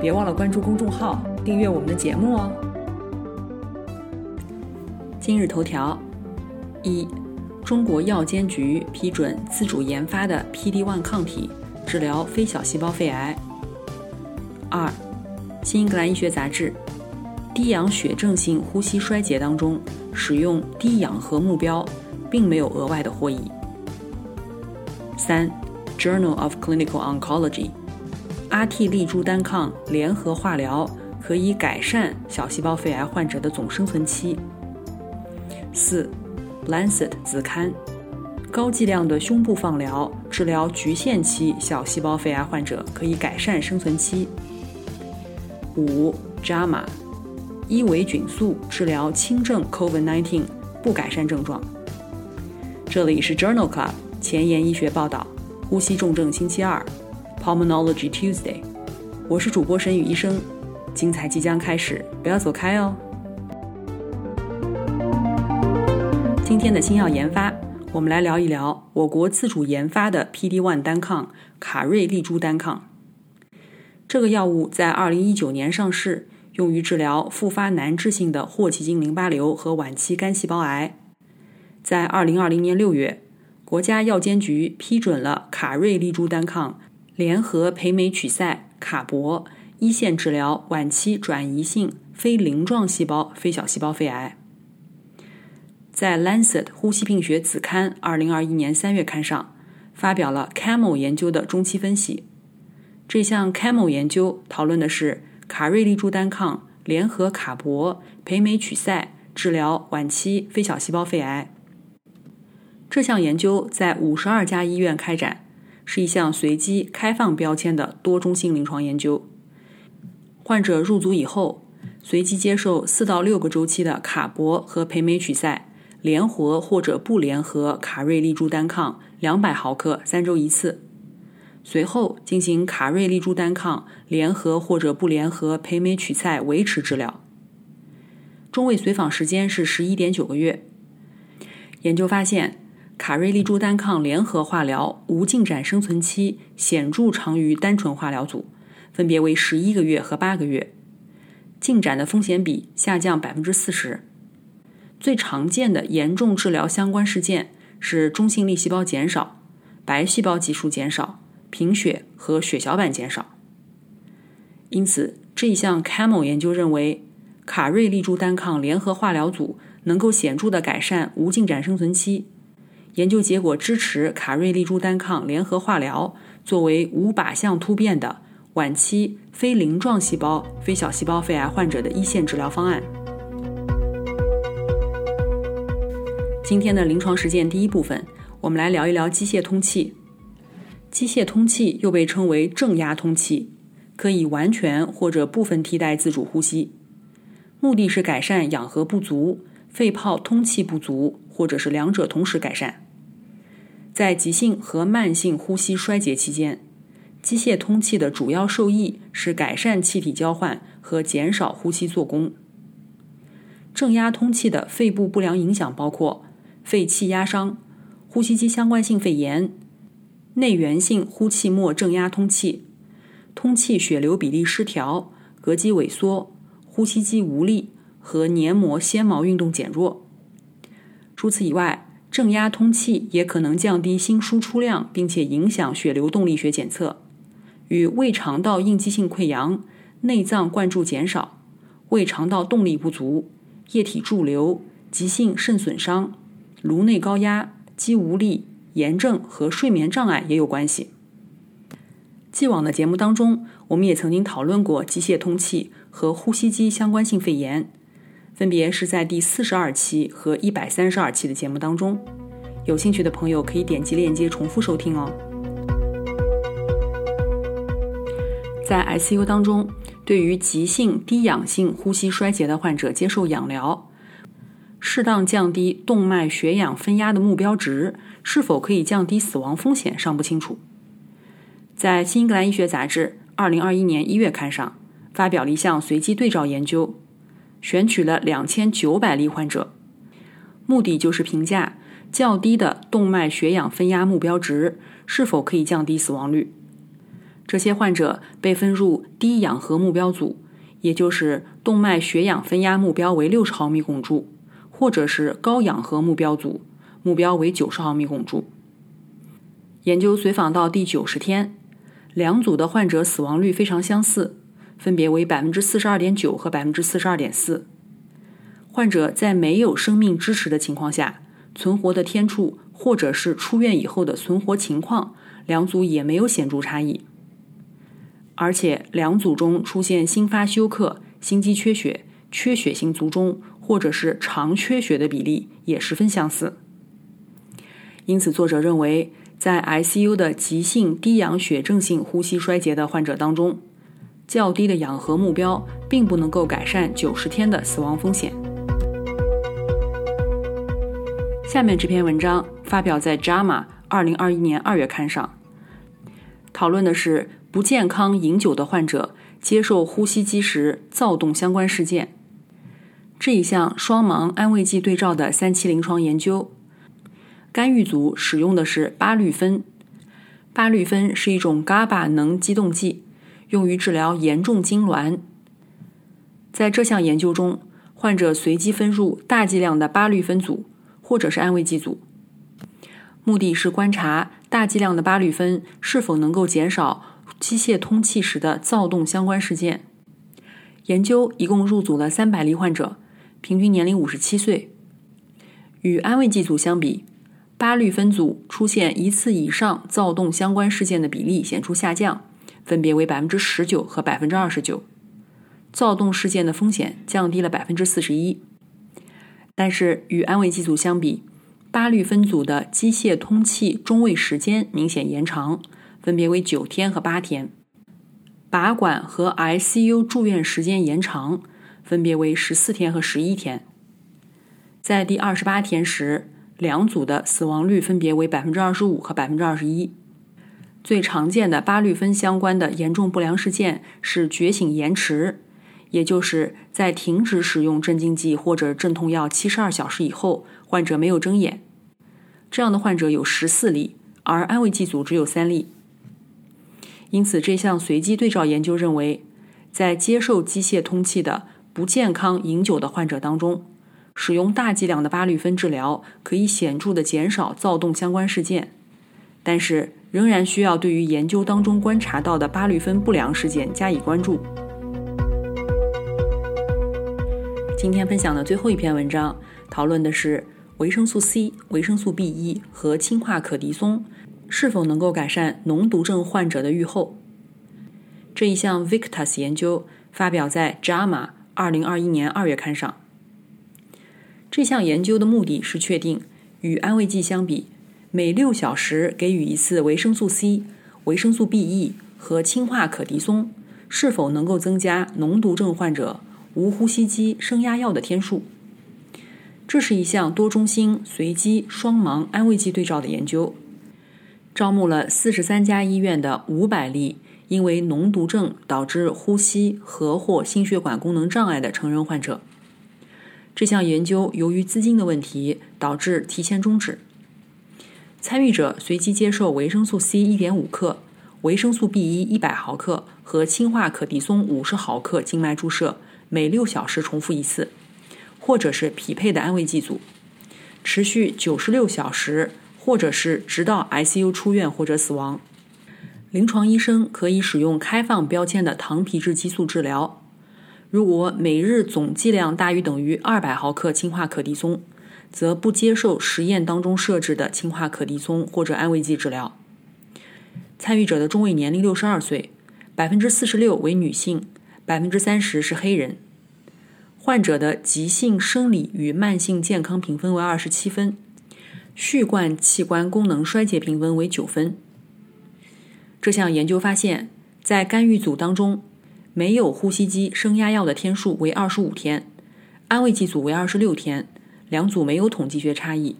别忘了关注公众号，订阅我们的节目哦。今日头条：一、中国药监局批准自主研发的 PD-1 抗体治疗非小细胞肺癌。二、新英格兰医学杂志：低氧血症性呼吸衰竭当中使用低氧合目标，并没有额外的获益。三、Journal of Clinical Oncology。阿替利珠单抗联合化疗可以改善小细胞肺癌患者的总生存期。四，《Lancet》子刊，高剂量的胸部放疗治疗局限期小细胞肺癌患者可以改善生存期。五，《JAMA》，伊维菌素治疗轻症 COVID-19 不改善症状。这里是 Journal Club 前沿医学报道，呼吸重症星期二。Pulmonology Tuesday，我是主播沈宇医生，精彩即将开始，不要走开哦。今天的新药研发，我们来聊一聊我国自主研发的 PD-1 单抗卡瑞利珠单抗。这个药物在2019年上市，用于治疗复发难治性的霍奇金淋巴瘤和晚期肝细胞癌。在2020年6月，国家药监局批准了卡瑞利珠单抗。联合培美曲塞卡铂一线治疗晚期转移性非鳞状细胞非小细胞肺癌，在《Lancet 呼吸病学》子刊二零二一年三月刊上发表了 CAMEL 研究的中期分析。这项 CAMEL 研究讨论的是卡瑞利珠单抗联合卡铂培美曲塞治疗晚期非小细胞肺癌。这项研究在五十二家医院开展。是一项随机开放标签的多中心临床研究。患者入组以后，随机接受四到六个周期的卡铂和培美曲塞联合或者不联合卡瑞利珠单抗两百毫克三周一次，随后进行卡瑞利珠单抗联合或者不联合培美曲塞维持治疗。中位随访时间是十一点九个月。研究发现。卡瑞利珠单抗联合化疗无进展生存期显著长于单纯化疗组，分别为十一个月和八个月，进展的风险比下降百分之四十。最常见的严重治疗相关事件是中性粒细胞减少、白细胞级数减少、贫血和血小板减少。因此，这一项 CAMEL 研究认为，卡瑞利珠单抗联合化疗组能够显著的改善无进展生存期。研究结果支持卡瑞利珠单抗联合化疗作为无靶向突变的晚期非鳞状细胞非小细胞肺癌患者的一线治疗方案。今天的临床实践第一部分，我们来聊一聊机械通气。机械通气又被称为正压通气，可以完全或者部分替代自主呼吸，目的是改善氧合不足、肺泡通气不足，或者是两者同时改善。在急性和慢性呼吸衰竭期间，机械通气的主要受益是改善气体交换和减少呼吸做功。正压通气的肺部不良影响包括肺气压伤、呼吸机相关性肺炎、内源性呼气末正压通气、通气血流比例失调、膈肌萎缩、呼吸机无力和黏膜纤毛运动减弱。除此以外，正压通气也可能降低心输出量，并且影响血流动力学检测，与胃肠道应激性溃疡、内脏灌注减少、胃肠道动力不足、液体驻留、急性肾损伤、颅内高压、肌无力、炎症和睡眠障碍也有关系。既往的节目当中，我们也曾经讨论过机械通气和呼吸机相关性肺炎。分别是在第四十二期和一百三十二期的节目当中，有兴趣的朋友可以点击链接重复收听哦。在 ICU 当中，对于急性低氧性呼吸衰竭的患者接受氧疗，适当降低动脉血氧分压的目标值，是否可以降低死亡风险尚不清楚。在《新英格兰医学杂志》二零二一年一月刊上发表了一项随机对照研究，选取了两千九百例患者，目的就是评价较低的动脉血氧分压目标值是否可以降低死亡率。这些患者被分入低氧合目标组，也就是动脉血氧分压目标为六十毫米汞柱，或者是高氧合目标组，目标为九十毫米汞柱。研究随访到第九十天，两组的患者死亡率非常相似，分别为百分之四十二点九和百分之四十二点四。患者在没有生命支持的情况下，存活的天数或者是出院以后的存活情况，两组也没有显著差异。而且两组中出现心发休克、心肌缺血、缺血性卒中或者是肠缺血的比例也十分相似。因此，作者认为，在 ICU 的急性低氧血症性呼吸衰竭的患者当中，较低的氧合目标并不能够改善九十天的死亡风险。下面这篇文章发表在《JAMA》二零二一年二月刊上，讨论的是。不健康饮酒的患者接受呼吸机时躁动相关事件。这一项双盲安慰剂对照的三期临床研究，干预组使用的是巴氯芬。巴氯芬是一种 GABA 能激动剂，用于治疗严重痉挛。在这项研究中，患者随机分入大剂量的巴氯芬组或者是安慰剂组，目的是观察大剂量的巴氯芬是否能够减少。机械通气时的躁动相关事件研究一共入组了三百例患者，平均年龄五十七岁。与安慰剂组相比，巴氯芬组出现一次以上躁动相关事件的比例显著下降，分别为百分之十九和百分之二十九。躁动事件的风险降低了百分之四十一。但是与安慰剂组相比，巴氯芬组的机械通气中位时间明显延长。分别为九天和八天，拔管和 ICU 住院时间延长，分别为十四天和十一天。在第二十八天时，两组的死亡率分别为百分之二十五和百分之二十一。最常见的巴氯芬相关的严重不良事件是觉醒延迟，也就是在停止使用镇静剂或者镇痛药七十二小时以后，患者没有睁眼。这样的患者有十四例，而安慰剂组只有三例。因此，这项随机对照研究认为，在接受机械通气的不健康饮酒的患者当中，使用大剂量的巴氯芬治疗可以显著的减少躁动相关事件，但是仍然需要对于研究当中观察到的巴氯芬不良事件加以关注。今天分享的最后一篇文章，讨论的是维生素 C、维生素 B 一和氢化可的松。是否能够改善脓毒症患者的预后？这一项 Victus 研究发表在《JAMA》二零二一年二月刊上。这项研究的目的是确定与安慰剂相比，每六小时给予一次维生素 C、维生素 B E 和氢化可的松，是否能够增加脓毒症患者无呼吸机升压药的天数。这是一项多中心随机双盲安慰剂对照的研究。招募了四十三家医院的五百例因为脓毒症导致呼吸和或心血管功能障碍的成人患者。这项研究由于资金的问题导致提前终止。参与者随机接受维生素 C 一点五克、维生素 B 一一百毫克和氢化可的松五十毫克静脉注射，每六小时重复一次，或者是匹配的安慰剂组，持续九十六小时。或者是直到 ICU 出院或者死亡，临床医生可以使用开放标签的糖皮质激素治疗。如果每日总剂量大于等于二百毫克氢化可的松，则不接受实验当中设置的氢化可的松或者安慰剂治疗。参与者的中位年龄六十二岁，百分之四十六为女性，百分之三十是黑人。患者的急性生理与慢性健康评分为二十七分。序贯器官功能衰竭评分为九分。这项研究发现，在干预组当中，没有呼吸机升压药的天数为二十五天，安慰剂组为二十六天，两组没有统计学差异。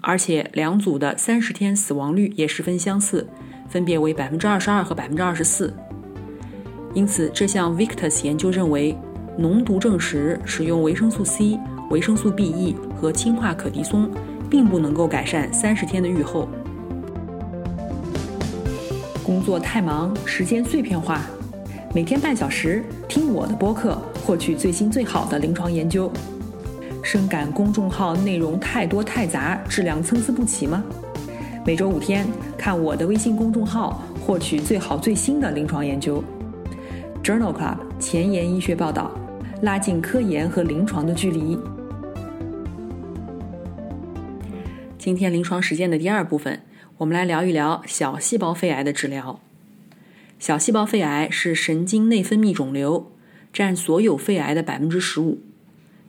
而且两组的三十天死亡率也十分相似，分别为百分之二十二和百分之二十四。因此，这项 Victus 研究认为，脓毒症时使用维生素 C、维生素 B E 和氢化可的松，并不能够改善三十天的预后。工作太忙，时间碎片化，每天半小时听我的播客，获取最新最好的临床研究。深感公众号内容太多太杂，质量参差不齐吗？每周五天看我的微信公众号，获取最好最新的临床研究。Journal Club 前沿医学报道，拉近科研和临床的距离。今天临床实践的第二部分，我们来聊一聊小细胞肺癌的治疗。小细胞肺癌是神经内分泌肿瘤，占所有肺癌的百分之十五。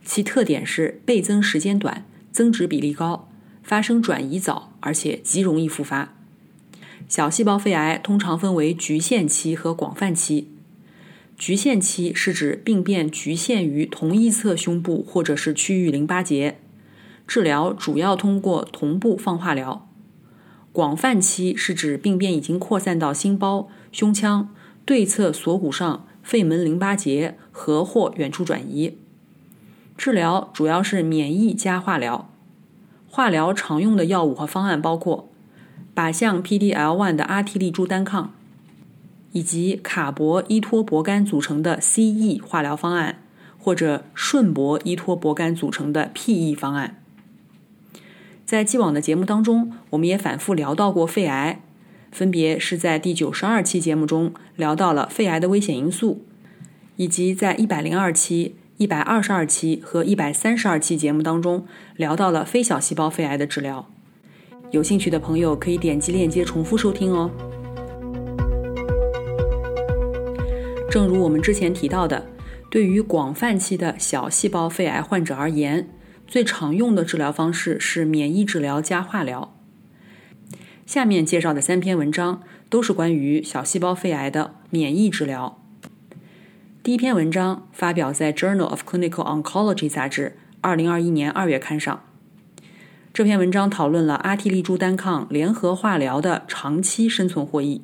其特点是倍增时间短，增值比例高，发生转移早，而且极容易复发。小细胞肺癌通常分为局限期和广泛期。局限期是指病变局限于同一侧胸部或者是区域淋巴结，治疗主要通过同步放化疗。广泛期是指病变已经扩散到心包、胸腔、对侧锁骨上、肺门淋巴结和或远处转移。治疗主要是免疫加化疗，化疗常用的药物和方案包括靶向 PD-L1 的阿替利珠单抗，以及卡铂依托铂苷组成的 CE 化疗方案，或者顺铂依托铂苷组成的 PE 方案。在既往的节目当中，我们也反复聊到过肺癌，分别是在第九十二期节目中聊到了肺癌的危险因素，以及在一百零二期。一百二十二期和一百三十二期节目当中聊到了非小细胞肺癌的治疗，有兴趣的朋友可以点击链接重复收听哦。正如我们之前提到的，对于广泛期的小细胞肺癌患者而言，最常用的治疗方式是免疫治疗加化疗。下面介绍的三篇文章都是关于小细胞肺癌的免疫治疗。第一篇文章发表在《Journal of Clinical Oncology》杂志，二零二一年二月刊上。这篇文章讨论了阿替利珠单抗联合化疗的长期生存获益。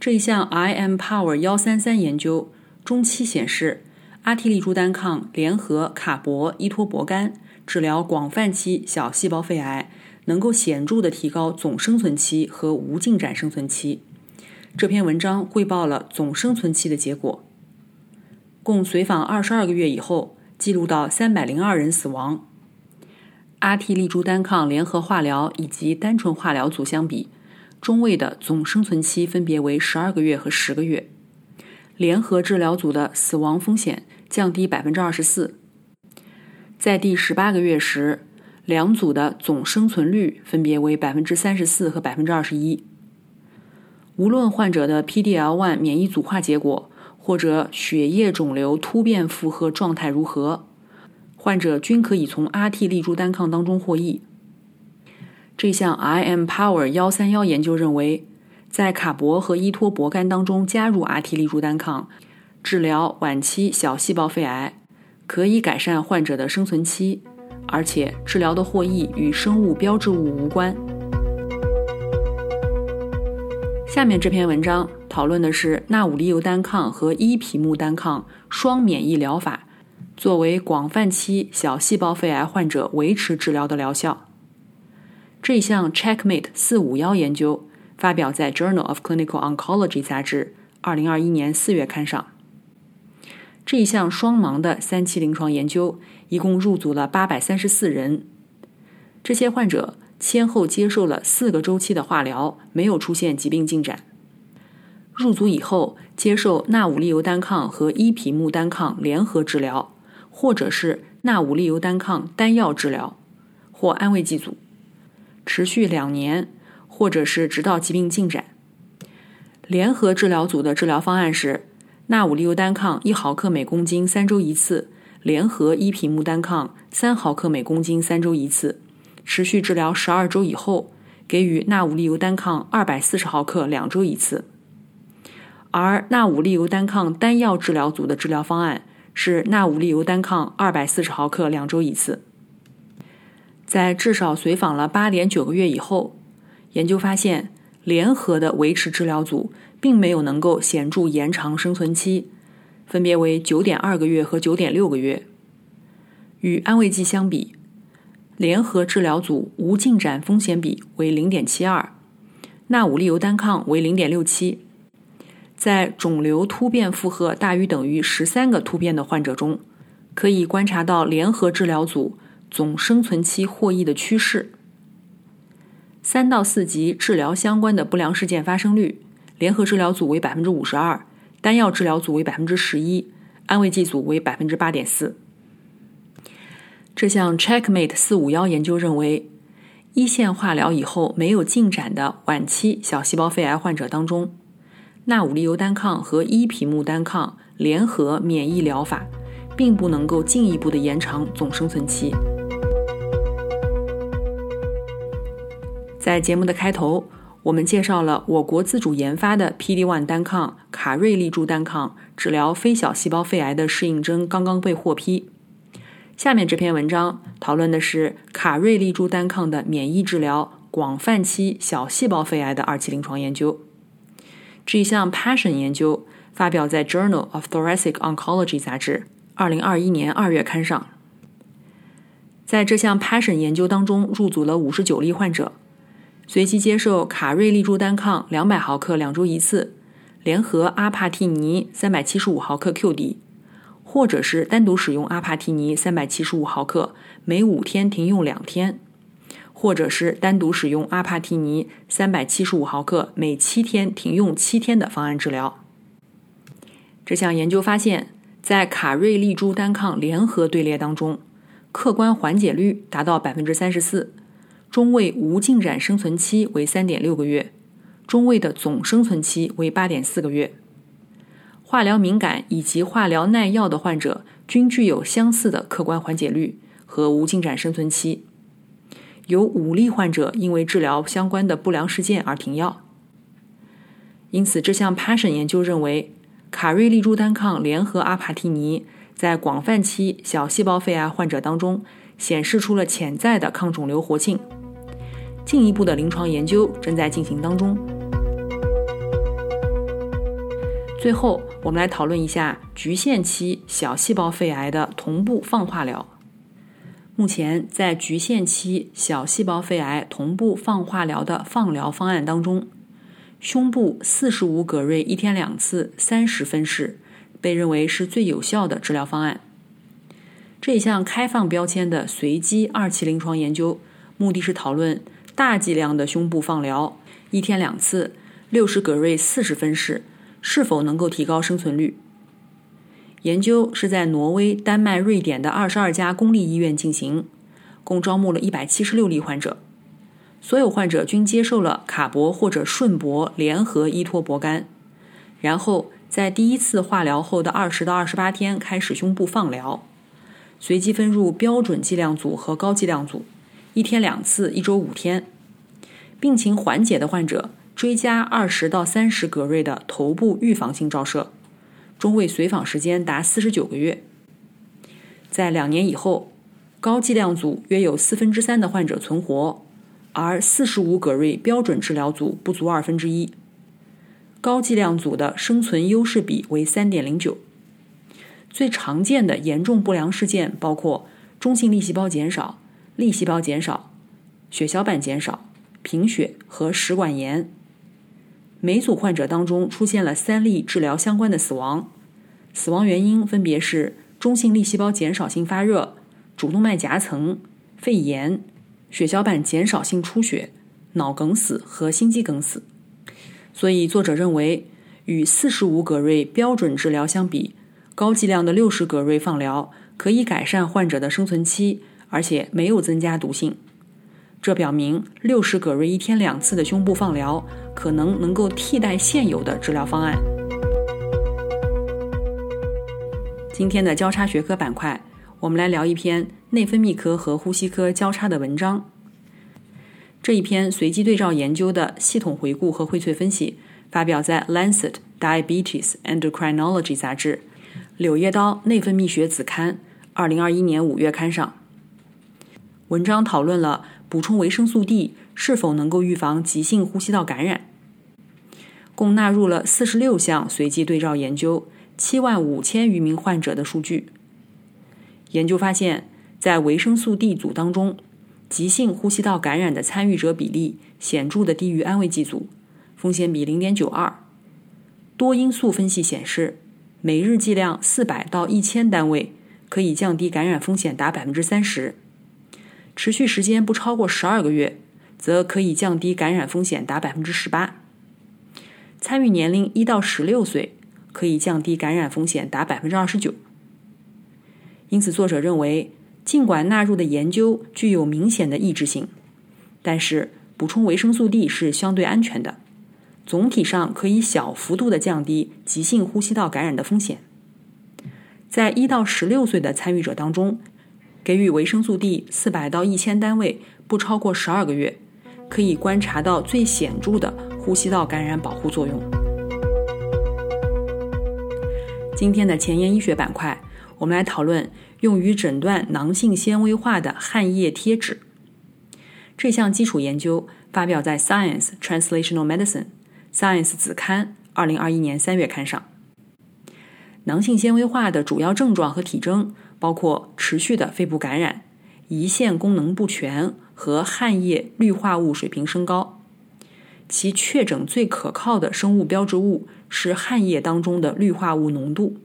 这一项 IMpower 幺三三研究中期显示，阿替利珠单抗联合卡铂依托铂苷治疗广泛期小细胞肺癌，能够显著的提高总生存期和无进展生存期。这篇文章汇报了总生存期的结果。共随访二十二个月以后，记录到三百零二人死亡。阿替利珠单抗联合化疗以及单纯化疗组相比，中位的总生存期分别为十二个月和十个月。联合治疗组的死亡风险降低百分之二十四。在第十八个月时，两组的总生存率分别为百分之三十四和百分之二十一。无论患者的 PD-L1 免疫组化结果。或者血液肿瘤突变负荷状态如何，患者均可以从阿替利珠单抗当中获益。这项 IMpower 幺三幺研究认为，在卡铂和依托铂苷当中加入阿替利珠单抗，治疗晚期小细胞肺癌，可以改善患者的生存期，而且治疗的获益与生物标志物无关。下面这篇文章讨论的是纳武利尤单抗和伊匹木单抗双免疫疗法作为广泛期小细胞肺癌患者维持治疗的疗效。这一项 Checkmate 四五幺研究发表在 Journal of Clinical Oncology 杂志，二零二一年四月刊上。这一项双盲的三期临床研究一共入组了八百三十四人，这些患者。先后接受了四个周期的化疗，没有出现疾病进展。入组以后，接受纳武利尤单抗和伊匹木单抗联合治疗，或者是纳武利尤单抗单药治疗或安慰剂组，持续两年，或者是直到疾病进展。联合治疗组的治疗方案是纳武利尤单抗一毫克每公斤三周一次，联合伊匹木单抗三毫克每公斤三周一次。持续治疗十二周以后，给予纳武利尤单抗二百四十毫克两周一次。而纳武利尤单抗单药治疗组的治疗方案是纳武利尤单抗二百四十毫克两周一次。在至少随访了八点九个月以后，研究发现，联合的维持治疗组并没有能够显著延长生存期，分别为九点二个月和九点六个月。与安慰剂相比，联合治疗组无进展风险比为零点七二，纳武利尤单抗为零点六七。在肿瘤突变负荷大于等于十三个突变的患者中，可以观察到联合治疗组。总生存期获益的趋势。三到四级治疗相关的不良事件发生率，联合治疗组为百分之五十二，单药治疗组为百分之十一，安慰剂组为百分之八点四。这项 Checkmate 四五幺研究认为，一线化疗以后没有进展的晚期小细胞肺癌患者当中，纳武利尤单抗和伊匹木单抗联合免疫疗法，并不能够进一步的延长总生存期。在节目的开头，我们介绍了我国自主研发的 PD-1 单抗卡瑞利珠单抗治疗非小细胞肺癌的适应症刚刚被获批。下面这篇文章讨论的是卡瑞利珠单抗的免疫治疗广泛期小细胞肺癌的二期临床研究。这一项 Passion 研究发表在《Journal of Thoracic Oncology》杂志，二零二一年二月刊上。在这项 Passion 研究当中，入组了五十九例患者。随机接受卡瑞利珠单抗两百毫克两周一次，联合阿帕替尼三百七十五毫克 QD，或者是单独使用阿帕替尼三百七十五毫克，每五天停用两天，或者是单独使用阿帕替尼三百七十五毫克，每七天停用七天的方案治疗。这项研究发现，在卡瑞利珠单抗联合队列当中，客观缓解率达到百分之三十四。中位无进展生存期为三点六个月，中位的总生存期为八点四个月。化疗敏感以及化疗耐药的患者均具有相似的客观缓解率和无进展生存期。有五例患者因为治疗相关的不良事件而停药。因此，这项 Passion 研究认为，卡瑞利珠单抗联合阿帕替尼在广泛期小细胞肺癌患者当中显示出了潜在的抗肿瘤活性。进一步的临床研究正在进行当中。最后，我们来讨论一下局限期小细胞肺癌的同步放化疗。目前，在局限期小细胞肺癌同步放化疗的放疗方案当中，胸部四十五葛瑞一天两次三十分式被认为是最有效的治疗方案。这一项开放标签的随机二期临床研究，目的是讨论。大剂量的胸部放疗，一天两次，六十葛瑞四十分式，是否能够提高生存率？研究是在挪威、丹麦、瑞典的二十二家公立医院进行，共招募了一百七十六例患者，所有患者均接受了卡铂或者顺铂联合依托铂苷，然后在第一次化疗后的二十到二十八天开始胸部放疗，随机分入标准剂量组和高剂量组。一天两次，一周五天，病情缓解的患者追加二十到三十格瑞的头部预防性照射，中位随访时间达四十九个月。在两年以后，高剂量组约有四分之三的患者存活，而四十五格瑞标准治疗组不足二分之一。高剂量组的生存优势比为三点零九。最常见的严重不良事件包括中性粒细胞减少。粒细胞减少、血小板减少、贫血和食管炎。每组患者当中出现了三例治疗相关的死亡，死亡原因分别是中性粒细胞减少性发热、主动脉夹层、肺炎、血小板减少性出血、脑梗死和心肌梗死。所以，作者认为，与四十五葛瑞标准治疗相比，高剂量的六十葛瑞放疗可以改善患者的生存期。而且没有增加毒性，这表明六十葛瑞一天两次的胸部放疗可能能够替代现有的治疗方案。今天的交叉学科板块，我们来聊一篇内分泌科和呼吸科交叉的文章。这一篇随机对照研究的系统回顾和荟萃分析，发表在《Lancet Diabetes Endocrinology》杂志《柳叶刀内分泌学子刊》二零二一年五月刊上。文章讨论了补充维生素 D 是否能够预防急性呼吸道感染，共纳入了四十六项随机对照研究，七万五千余名患者的数据。研究发现，在维生素 D 组当中，急性呼吸道感染的参与者比例显著的低于安慰剂组，风险比零点九二。多因素分析显示，每日剂量四百到一千单位可以降低感染风险达百分之三十。持续时间不超过十二个月，则可以降低感染风险达百分之十八。参与年龄一到十六岁，可以降低感染风险达百分之二十九。因此，作者认为，尽管纳入的研究具有明显的抑制性，但是补充维生素 D 是相对安全的，总体上可以小幅度的降低急性呼吸道感染的风险。在一到十六岁的参与者当中，给予维生素 D 四百到一千单位，不超过十二个月，可以观察到最显著的呼吸道感染保护作用。今天的前沿医学板块，我们来讨论用于诊断囊性纤维化的汗液贴纸。这项基础研究发表在《Science Translational Medicine》Science 子刊二零二一年三月刊上。囊性纤维化的主要症状和体征。包括持续的肺部感染、胰腺功能不全和汗液氯化物水平升高。其确诊最可靠的生物标志物是汗液当中的氯化物浓度。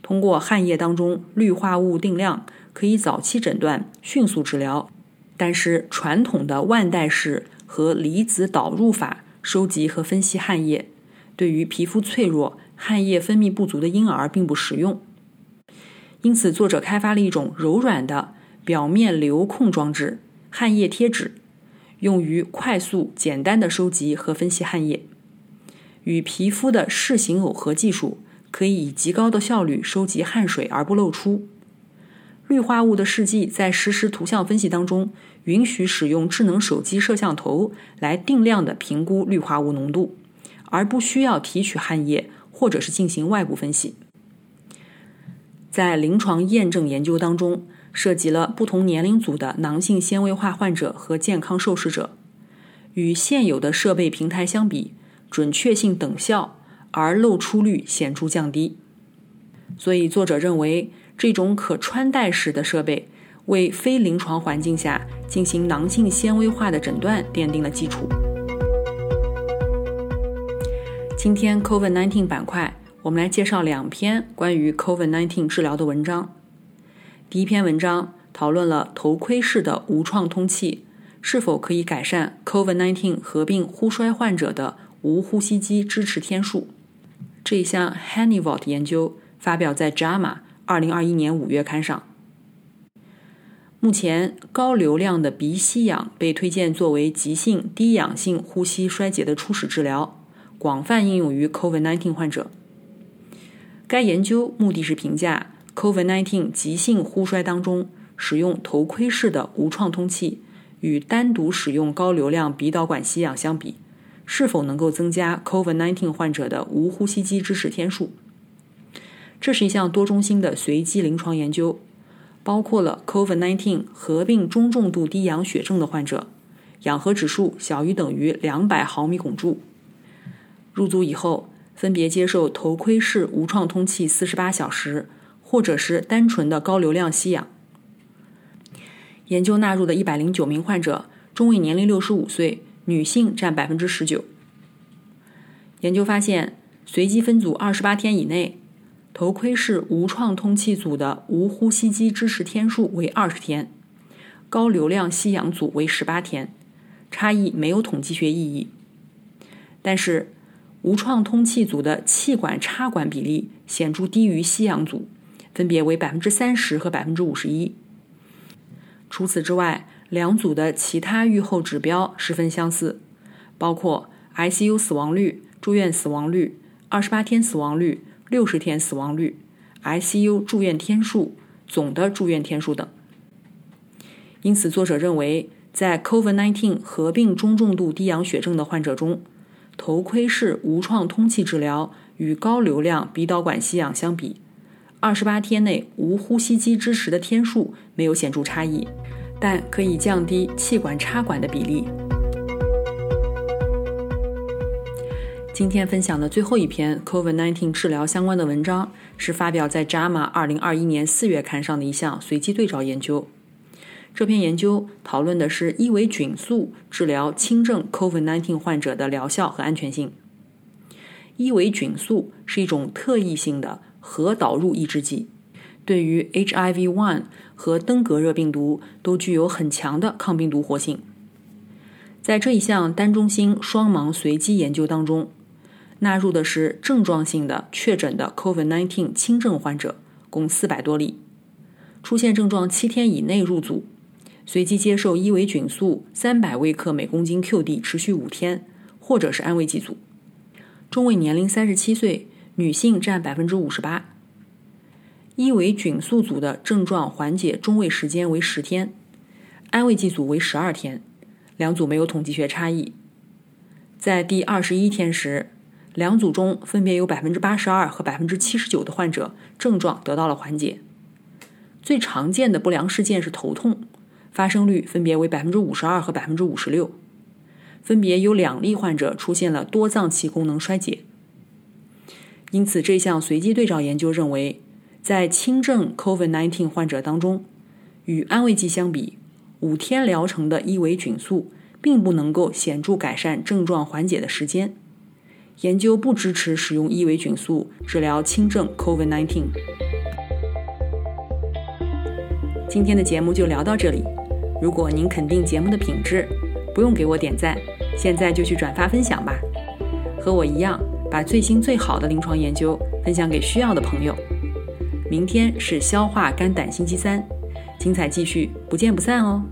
通过汗液当中氯化物定量，可以早期诊断、迅速治疗。但是，传统的腕带式和离子导入法收集和分析汗液，对于皮肤脆弱、汗液分泌不足的婴儿并不实用。因此，作者开发了一种柔软的表面流控装置——汗液贴纸，用于快速、简单的收集和分析汗液。与皮肤的视形耦合技术，可以以极高的效率收集汗水而不露出。氯化物的试剂在实时图像分析当中，允许使用智能手机摄像头来定量的评估氯化物浓度，而不需要提取汗液或者是进行外部分析。在临床验证研究当中，涉及了不同年龄组的囊性纤维化患者和健康受试者，与现有的设备平台相比，准确性等效，而漏出率显著降低。所以，作者认为这种可穿戴式的设备为非临床环境下进行囊性纤维化的诊断奠定了基础。今天 COVID-19 板块。我们来介绍两篇关于 COVID-19 治疗的文章。第一篇文章讨论了头盔式的无创通气是否可以改善 COVID-19 合并呼衰患者的无呼吸机支持天数。这一项 Hanivot 研究发表在《JAMA》二零二一年五月刊上。目前，高流量的鼻吸氧被推荐作为急性低氧性呼吸衰竭的初始治疗，广泛应用于 COVID-19 患者。该研究目的是评价 COVID-19 急性呼衰当中使用头盔式的无创通气与单独使用高流量鼻导管吸氧相比，是否能够增加 COVID-19 患者的无呼吸机支持天数。这是一项多中心的随机临床研究，包括了 COVID-19 合并中重度低氧血症的患者，氧合指数小于等于两百毫米汞柱。入组以后。分别接受头盔式无创通气四十八小时，或者是单纯的高流量吸氧。研究纳入的一百零九名患者，中位年龄六十五岁，女性占百分之十九。研究发现，随机分组二十八天以内，头盔式无创通气组的无呼吸机支持天数为二十天，高流量吸氧组为十八天，差异没有统计学意义。但是。无创通气组的气管插管比例显著低于吸氧组，分别为百分之三十和百分之五十一。除此之外，两组的其他预后指标十分相似，包括 ICU 死亡率、住院死亡率、二十八天死亡率、六十天死亡率、ICU 住院天数、总的住院天数等。因此，作者认为，在 COVID-19 合并中重度低氧血症的患者中，头盔式无创通气治疗与高流量鼻导管吸氧相比，二十八天内无呼吸机支持的天数没有显著差异，但可以降低气管插管的比例。今天分享的最后一篇 COVID-19 治疗相关的文章，是发表在《JAMA》2021年4月刊上的一项随机对照研究。这篇研究讨论的是伊维菌素治疗轻症 COVID-19 患者的疗效和安全性。伊维菌素是一种特异性的核导入抑制剂，对于 HIV-1 和登革热病毒都具有很强的抗病毒活性。在这一项单中心双盲随机研究当中，纳入的是症状性的确诊的 COVID-19 轻症患者，共四百多例，出现症状七天以内入组，随机接受伊维菌素三百微克每公斤 QD，持续五天，或者是安慰剂组。中位年龄三十七岁，女性占百分之五十八。伊维菌素组的症状缓解中位时间为十天，安慰剂组为十二天，两组没有统计学差异。在第二十一天时。两组中分别有百分之八十二和百分之七十九的患者症状得到了缓解。最常见的不良事件是头痛，发生率分别为百分之五十二和百分之五十六。分别有两例患者出现了多脏器功能衰竭。因此，这项随机对照研究认为，在轻症 COVID-19 患者当中，与安慰剂相比，五天疗程的伊维菌素并不能够显著改善症状缓解的时间。研究不支持使用伊维菌素治疗轻症 COVID-19。今天的节目就聊到这里。如果您肯定节目的品质，不用给我点赞，现在就去转发分享吧。和我一样，把最新最好的临床研究分享给需要的朋友。明天是消化肝胆星期三，精彩继续，不见不散哦。